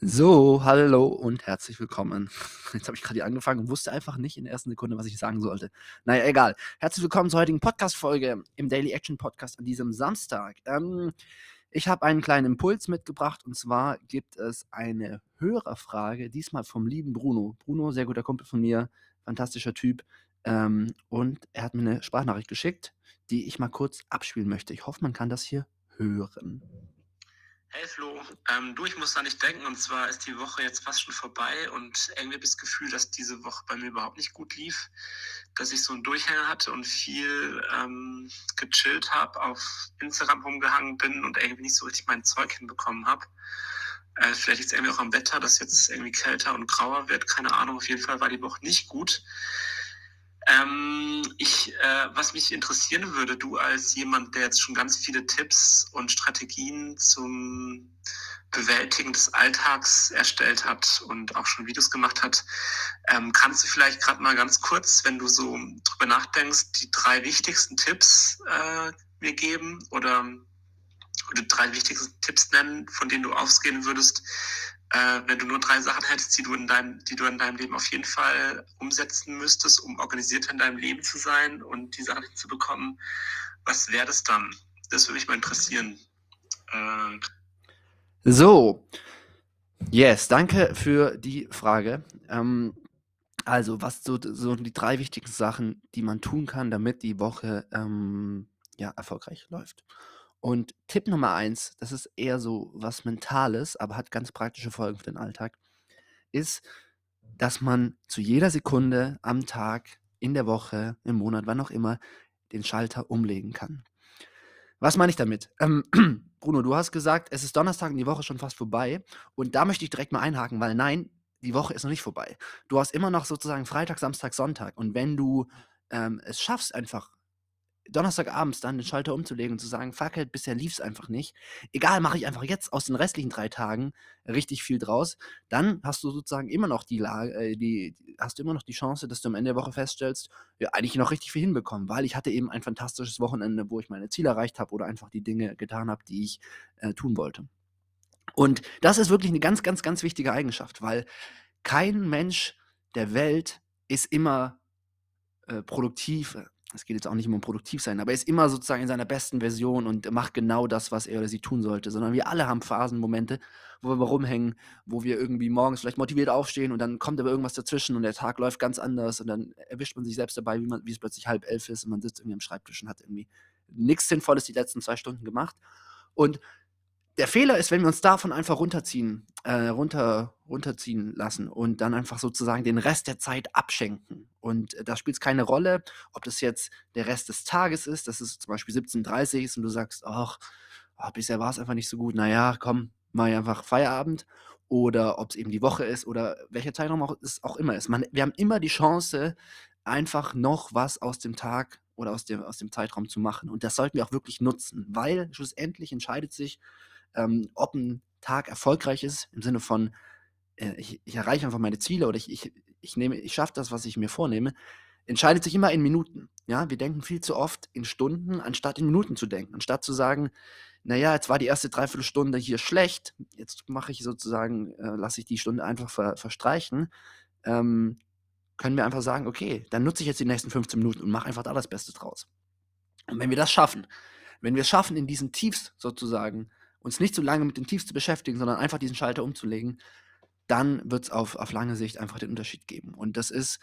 So, hallo und herzlich willkommen. Jetzt habe ich gerade angefangen und wusste einfach nicht in der ersten Sekunde, was ich sagen sollte. Naja, egal. Herzlich willkommen zur heutigen Podcast-Folge im Daily Action Podcast an diesem Samstag. Ähm, ich habe einen kleinen Impuls mitgebracht und zwar gibt es eine Hörerfrage, diesmal vom lieben Bruno. Bruno, sehr guter Kumpel von mir, fantastischer Typ. Ähm, und er hat mir eine Sprachnachricht geschickt, die ich mal kurz abspielen möchte. Ich hoffe, man kann das hier hören. Hey Flo, ähm, du, ich muss da nicht denken, und zwar ist die Woche jetzt fast schon vorbei und irgendwie habe ich das Gefühl, dass diese Woche bei mir überhaupt nicht gut lief, dass ich so einen Durchhänger hatte und viel ähm, gechillt habe, auf Instagram rumgehangen bin und irgendwie nicht so richtig mein Zeug hinbekommen habe. Äh, vielleicht ist es irgendwie auch am Wetter, dass jetzt irgendwie kälter und grauer wird, keine Ahnung, auf jeden Fall war die Woche nicht gut. Ähm, ich, äh, was mich interessieren würde, du als jemand, der jetzt schon ganz viele Tipps und Strategien zum Bewältigen des Alltags erstellt hat und auch schon Videos gemacht hat, ähm, kannst du vielleicht gerade mal ganz kurz, wenn du so drüber nachdenkst, die drei wichtigsten Tipps äh, mir geben oder, oder drei wichtigsten Tipps nennen, von denen du ausgehen würdest, äh, wenn du nur drei Sachen hättest, die du, in deinem, die du in deinem Leben auf jeden Fall umsetzen müsstest, um organisierter in deinem Leben zu sein und die Sachen zu bekommen, was wäre das dann? Das würde mich mal interessieren. Äh, so, yes, danke für die Frage. Ähm, also, was so, so die drei wichtigsten Sachen, die man tun kann, damit die Woche ähm, ja, erfolgreich läuft. Und Tipp Nummer eins, das ist eher so was Mentales, aber hat ganz praktische Folgen für den Alltag, ist, dass man zu jeder Sekunde am Tag, in der Woche, im Monat, wann auch immer, den Schalter umlegen kann. Was meine ich damit? Ähm, Bruno, du hast gesagt, es ist Donnerstag und die Woche schon fast vorbei. Und da möchte ich direkt mal einhaken, weil nein, die Woche ist noch nicht vorbei. Du hast immer noch sozusagen Freitag, Samstag, Sonntag. Und wenn du ähm, es schaffst, einfach Donnerstagabends dann den Schalter umzulegen und zu sagen, fuck it, bisher lief es einfach nicht. Egal, mache ich einfach jetzt aus den restlichen drei Tagen richtig viel draus. Dann hast du sozusagen immer noch die Lage, äh, die, hast du immer noch die Chance, dass du am Ende der Woche feststellst, ja, eigentlich noch richtig viel hinbekommen, weil ich hatte eben ein fantastisches Wochenende, wo ich meine Ziele erreicht habe oder einfach die Dinge getan habe, die ich äh, tun wollte. Und das ist wirklich eine ganz, ganz, ganz wichtige Eigenschaft, weil kein Mensch der Welt ist immer äh, produktiv, es geht jetzt auch nicht immer um produktiv sein, aber er ist immer sozusagen in seiner besten Version und macht genau das, was er oder sie tun sollte, sondern wir alle haben Phasenmomente, wo wir rumhängen, wo wir irgendwie morgens vielleicht motiviert aufstehen und dann kommt aber irgendwas dazwischen und der Tag läuft ganz anders und dann erwischt man sich selbst dabei, wie, man, wie es plötzlich halb elf ist und man sitzt irgendwie am Schreibtisch und hat irgendwie nichts Sinnvolles die letzten zwei Stunden gemacht. Und der Fehler ist, wenn wir uns davon einfach runterziehen, äh, runter, runterziehen lassen und dann einfach sozusagen den Rest der Zeit abschenken. Und äh, da spielt es keine Rolle, ob das jetzt der Rest des Tages ist, dass es zum Beispiel 17.30 ist und du sagst, ach, oh, bisher war es einfach nicht so gut, naja, komm, mal einfach Feierabend. Oder ob es eben die Woche ist oder welcher Zeitraum auch, es auch immer ist. Man, wir haben immer die Chance, einfach noch was aus dem Tag oder aus dem, aus dem Zeitraum zu machen. Und das sollten wir auch wirklich nutzen, weil schlussendlich entscheidet sich, ähm, ob ein Tag erfolgreich ist, im Sinne von, äh, ich, ich, erreiche einfach meine Ziele oder ich, ich, ich, ich schaffe das, was ich mir vornehme, entscheidet sich immer in Minuten. Ja, wir denken viel zu oft in Stunden, anstatt in Minuten zu denken, anstatt zu sagen, naja, jetzt war die erste Dreiviertelstunde hier schlecht, jetzt mache ich sozusagen, äh, lasse ich die Stunde einfach ver, verstreichen, ähm, können wir einfach sagen, okay, dann nutze ich jetzt die nächsten 15 Minuten und mache einfach da das Beste draus. Und wenn wir das schaffen, wenn wir es schaffen, in diesen Tiefs sozusagen uns nicht so lange mit den Tiefs zu beschäftigen, sondern einfach diesen Schalter umzulegen, dann wird es auf, auf lange Sicht einfach den Unterschied geben. Und das ist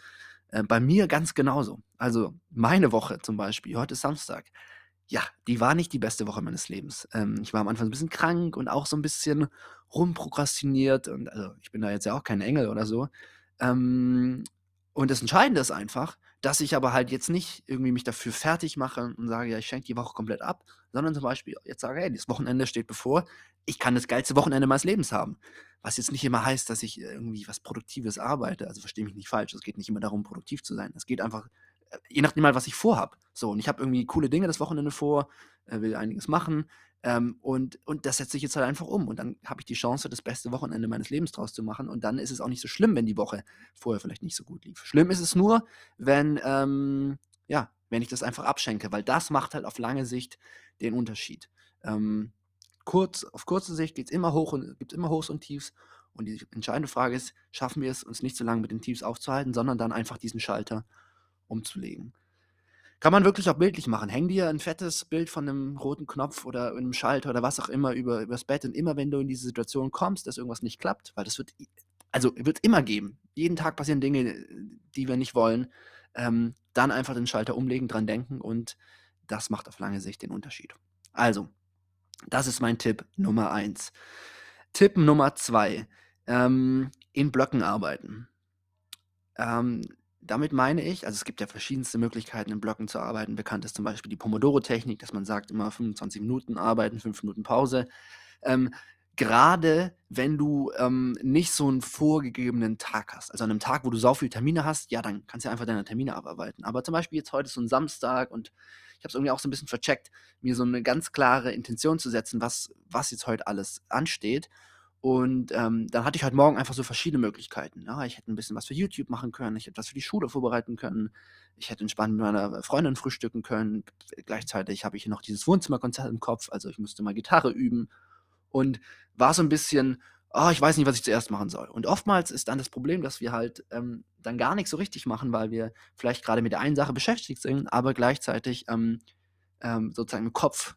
äh, bei mir ganz genauso. Also meine Woche zum Beispiel, heute ist Samstag, ja, die war nicht die beste Woche meines Lebens. Ähm, ich war am Anfang ein bisschen krank und auch so ein bisschen rumprokrastiniert. Und also ich bin da jetzt ja auch kein Engel oder so. Ähm, und das Entscheidende ist einfach, dass ich aber halt jetzt nicht irgendwie mich dafür fertig mache und sage, ja, ich schenke die Woche komplett ab, sondern zum Beispiel jetzt sage, hey, das Wochenende steht bevor, ich kann das geilste Wochenende meines Lebens haben. Was jetzt nicht immer heißt, dass ich irgendwie was Produktives arbeite. Also verstehe mich nicht falsch. Es geht nicht immer darum, produktiv zu sein. Es geht einfach, äh, je nachdem mal, was ich vorhabe. So, und ich habe irgendwie coole Dinge das Wochenende vor, äh, will einiges machen. Ähm, und, und das setze ich jetzt halt einfach um. Und dann habe ich die Chance, das beste Wochenende meines Lebens draus zu machen. Und dann ist es auch nicht so schlimm, wenn die Woche vorher vielleicht nicht so gut lief. Schlimm ist es nur, wenn, ähm, ja, wenn ich das einfach abschenke, weil das macht halt auf lange Sicht den Unterschied. Ähm, kurz, auf kurze Sicht geht es immer hoch und gibt immer Hochs und Tiefs. Und die entscheidende Frage ist, schaffen wir es, uns nicht so lange mit den Tiefs aufzuhalten, sondern dann einfach diesen Schalter umzulegen. Kann man wirklich auch bildlich machen. Häng dir ein fettes Bild von einem roten Knopf oder einem Schalter oder was auch immer über, übers Bett und immer wenn du in diese Situation kommst, dass irgendwas nicht klappt, weil das wird, also wird immer geben. Jeden Tag passieren Dinge, die wir nicht wollen. Ähm, dann einfach den Schalter umlegen, dran denken und das macht auf lange Sicht den Unterschied. Also, das ist mein Tipp Nummer eins. Tipp Nummer zwei, ähm, in Blöcken arbeiten. Ähm, damit meine ich, also es gibt ja verschiedenste Möglichkeiten, in Blöcken zu arbeiten. Bekannt ist zum Beispiel die Pomodoro-Technik, dass man sagt, immer 25 Minuten arbeiten, 5 Minuten Pause. Ähm, Gerade wenn du ähm, nicht so einen vorgegebenen Tag hast. Also an einem Tag, wo du so viele Termine hast, ja, dann kannst du einfach deine Termine abarbeiten. Aber zum Beispiel jetzt heute ist so ein Samstag und ich habe es irgendwie auch so ein bisschen vercheckt, mir so eine ganz klare Intention zu setzen, was, was jetzt heute alles ansteht. Und ähm, dann hatte ich heute Morgen einfach so verschiedene Möglichkeiten. Ja, ich hätte ein bisschen was für YouTube machen können, ich hätte was für die Schule vorbereiten können, ich hätte entspannt mit meiner Freundin frühstücken können. Gleichzeitig habe ich hier noch dieses Wohnzimmerkonzert im Kopf, also ich musste mal Gitarre üben und war so ein bisschen, oh, ich weiß nicht, was ich zuerst machen soll. Und oftmals ist dann das Problem, dass wir halt ähm, dann gar nichts so richtig machen, weil wir vielleicht gerade mit der einen Sache beschäftigt sind, aber gleichzeitig ähm, ähm, sozusagen im Kopf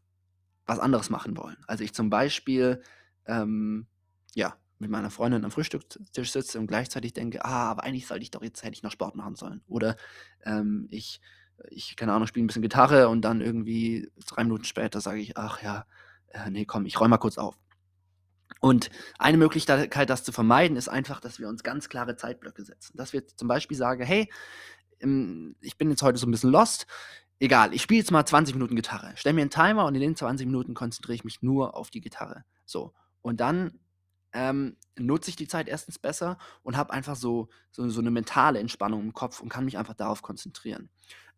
was anderes machen wollen. Also ich zum Beispiel ähm, ja, mit meiner Freundin am Frühstückstisch sitze und gleichzeitig denke, ah, aber eigentlich sollte ich doch jetzt hätte ich noch Sport machen sollen. Oder ähm, ich, ich, keine Ahnung, spiele ein bisschen Gitarre und dann irgendwie drei Minuten später sage ich, ach ja, äh, nee, komm, ich räume mal kurz auf. Und eine Möglichkeit, das zu vermeiden, ist einfach, dass wir uns ganz klare Zeitblöcke setzen. Dass wir zum Beispiel sagen, hey, ähm, ich bin jetzt heute so ein bisschen lost. Egal, ich spiele jetzt mal 20 Minuten Gitarre. Stell mir einen Timer und in den 20 Minuten konzentriere ich mich nur auf die Gitarre. So. Und dann ähm, nutze ich die Zeit erstens besser und habe einfach so, so, so eine mentale Entspannung im Kopf und kann mich einfach darauf konzentrieren.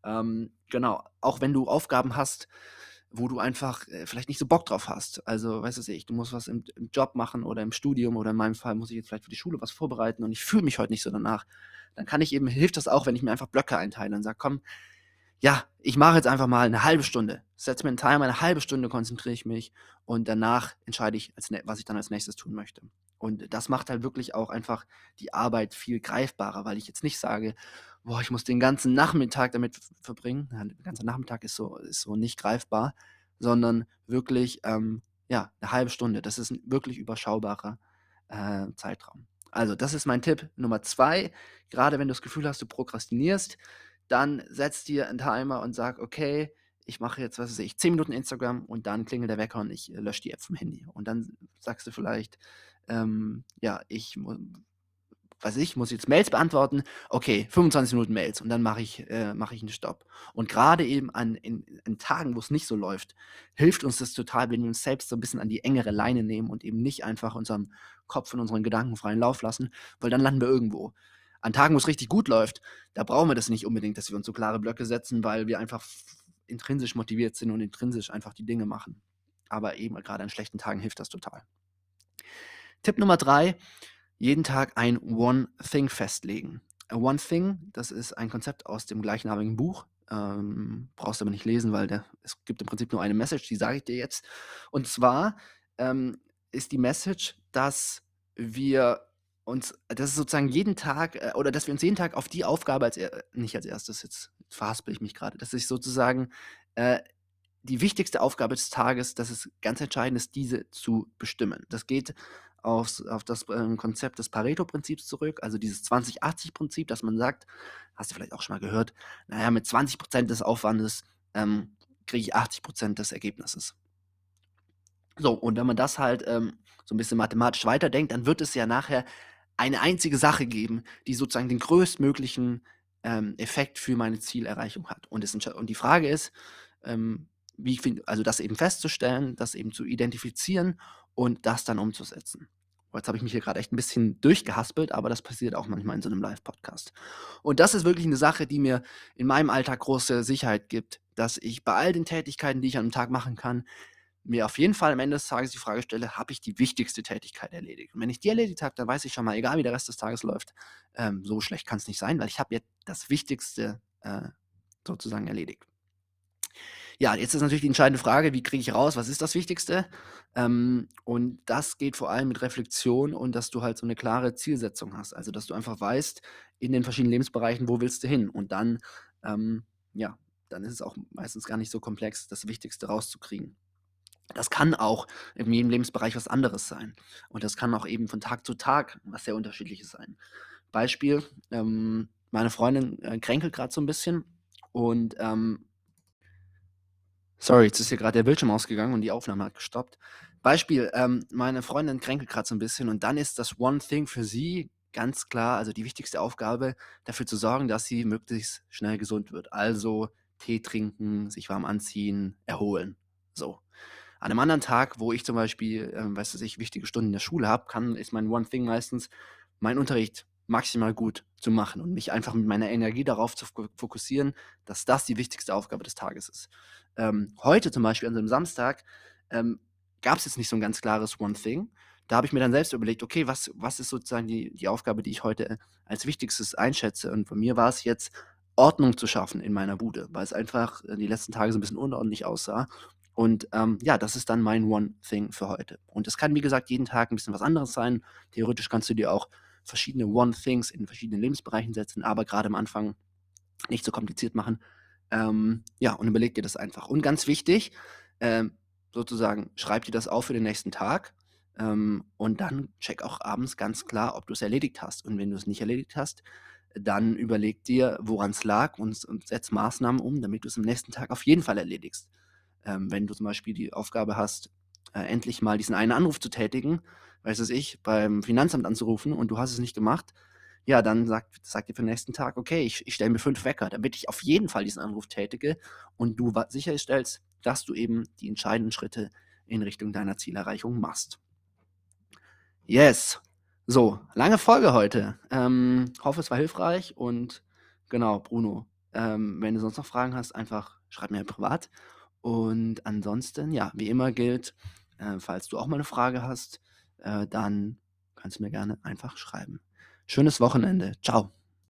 Ähm, genau, auch wenn du Aufgaben hast, wo du einfach äh, vielleicht nicht so Bock drauf hast. Also, weißt du, ich, du musst was im, im, Job machen oder im Studium oder in meinem Fall muss ich jetzt vielleicht für die Schule was vorbereiten und ich fühle mich heute nicht so danach. Dann kann ich eben, hilft das auch, wenn ich mir einfach Blöcke einteile und sage, komm, ja, ich mache jetzt einfach mal eine halbe Stunde. Setze mir einen Timer, eine halbe Stunde konzentriere ich mich und danach entscheide ich, was ich dann als nächstes tun möchte. Und das macht halt wirklich auch einfach die Arbeit viel greifbarer, weil ich jetzt nicht sage, boah, ich muss den ganzen Nachmittag damit verbringen. Ja, der ganze Nachmittag ist so, ist so nicht greifbar, sondern wirklich, ähm, ja, eine halbe Stunde. Das ist ein wirklich überschaubarer äh, Zeitraum. Also, das ist mein Tipp Nummer zwei. Gerade wenn du das Gefühl hast, du prokrastinierst, dann setz dir einen Timer und sag, okay, ich mache jetzt, was weiß ich, 10 Minuten Instagram und dann klingelt der Wecker und ich äh, lösche die App vom Handy. Und dann sagst du vielleicht, ähm, ja, ich, weiß ich, muss jetzt Mails beantworten. Okay, 25 Minuten Mails und dann mache ich, äh, mache ich einen Stopp. Und gerade eben an in, in Tagen, wo es nicht so läuft, hilft uns das total, wenn wir uns selbst so ein bisschen an die engere Leine nehmen und eben nicht einfach unserem Kopf und unseren Gedanken freien Lauf lassen, weil dann landen wir irgendwo an Tagen, wo es richtig gut läuft, da brauchen wir das nicht unbedingt, dass wir uns so klare Blöcke setzen, weil wir einfach intrinsisch motiviert sind und intrinsisch einfach die Dinge machen. Aber eben gerade an schlechten Tagen hilft das total. Tipp Nummer drei, jeden Tag ein One Thing festlegen. A One Thing, das ist ein Konzept aus dem gleichnamigen Buch. Ähm, brauchst du aber nicht lesen, weil der, es gibt im Prinzip nur eine Message, die sage ich dir jetzt. Und zwar ähm, ist die Message, dass wir uns, das ist sozusagen jeden Tag, äh, oder dass wir uns jeden Tag auf die Aufgabe als, nicht als erstes, jetzt verhaspel ich mich gerade, dass ich sozusagen äh, die wichtigste Aufgabe des Tages, dass es ganz entscheidend ist, diese zu bestimmen. Das geht aufs, auf das äh, Konzept des Pareto-Prinzips zurück, also dieses 20-80-Prinzip, dass man sagt, hast du vielleicht auch schon mal gehört, naja, mit 20% des Aufwandes ähm, kriege ich 80% des Ergebnisses. So, und wenn man das halt ähm, so ein bisschen mathematisch weiterdenkt, dann wird es ja nachher eine einzige Sache geben, die sozusagen den größtmöglichen ähm, Effekt für meine Zielerreichung hat. Und, es, und die Frage ist, ähm, wie find, also das eben festzustellen, das eben zu identifizieren und das dann umzusetzen. Jetzt habe ich mich hier gerade echt ein bisschen durchgehaspelt, aber das passiert auch manchmal in so einem Live-Podcast. Und das ist wirklich eine Sache, die mir in meinem Alltag große Sicherheit gibt, dass ich bei all den Tätigkeiten, die ich an einem Tag machen kann, mir auf jeden Fall am Ende des Tages die Frage stelle, habe ich die wichtigste Tätigkeit erledigt? Und wenn ich die erledigt habe, dann weiß ich schon mal, egal wie der Rest des Tages läuft, ähm, so schlecht kann es nicht sein, weil ich habe jetzt das Wichtigste äh, sozusagen erledigt. Ja, jetzt ist natürlich die entscheidende Frage, wie kriege ich raus, was ist das Wichtigste? Ähm, und das geht vor allem mit Reflexion und dass du halt so eine klare Zielsetzung hast. Also, dass du einfach weißt, in den verschiedenen Lebensbereichen, wo willst du hin? Und dann, ähm, ja, dann ist es auch meistens gar nicht so komplex, das Wichtigste rauszukriegen. Das kann auch in jedem Lebensbereich was anderes sein. Und das kann auch eben von Tag zu Tag was sehr Unterschiedliches sein. Beispiel, ähm, meine Freundin äh, kränkelt gerade so ein bisschen und ähm, sorry, jetzt ist hier gerade der Bildschirm ausgegangen und die Aufnahme hat gestoppt. Beispiel, ähm, meine Freundin kränkelt gerade so ein bisschen und dann ist das One Thing für sie ganz klar, also die wichtigste Aufgabe, dafür zu sorgen, dass sie möglichst schnell gesund wird. Also Tee trinken, sich warm anziehen, erholen. So. An einem anderen Tag, wo ich zum Beispiel, ähm, weißt du, ich wichtige Stunden in der Schule habe, kann, ist mein One Thing meistens, meinen Unterricht maximal gut zu machen und mich einfach mit meiner Energie darauf zu fokussieren, dass das die wichtigste Aufgabe des Tages ist. Ähm, heute zum Beispiel, an so einem Samstag, ähm, gab es jetzt nicht so ein ganz klares One Thing. Da habe ich mir dann selbst überlegt, okay, was, was ist sozusagen die, die Aufgabe, die ich heute als wichtigstes einschätze? Und von mir war es jetzt, Ordnung zu schaffen in meiner Bude, weil es einfach äh, die letzten Tage so ein bisschen unordentlich aussah. Und ähm, ja, das ist dann mein One Thing für heute. Und es kann, wie gesagt, jeden Tag ein bisschen was anderes sein. Theoretisch kannst du dir auch verschiedene One Things in verschiedenen Lebensbereichen setzen, aber gerade am Anfang nicht so kompliziert machen. Ähm, ja, und überleg dir das einfach. Und ganz wichtig, ähm, sozusagen, schreib dir das auf für den nächsten Tag. Ähm, und dann check auch abends ganz klar, ob du es erledigt hast. Und wenn du es nicht erledigt hast, dann überleg dir, woran es lag und, und setz Maßnahmen um, damit du es am nächsten Tag auf jeden Fall erledigst. Ähm, wenn du zum Beispiel die Aufgabe hast, äh, endlich mal diesen einen Anruf zu tätigen, weiß es ich, beim Finanzamt anzurufen und du hast es nicht gemacht, ja, dann sagt, sagt dir für den nächsten Tag, okay, ich, ich stelle mir fünf Wecker, damit ich auf jeden Fall diesen Anruf tätige und du sicherstellst, dass du eben die entscheidenden Schritte in Richtung deiner Zielerreichung machst. Yes. So, lange Folge heute. Ähm, hoffe, es war hilfreich und genau, Bruno, ähm, wenn du sonst noch Fragen hast, einfach schreib mir privat. Und ansonsten, ja, wie immer gilt, äh, falls du auch mal eine Frage hast, äh, dann kannst du mir gerne einfach schreiben. Schönes Wochenende. Ciao.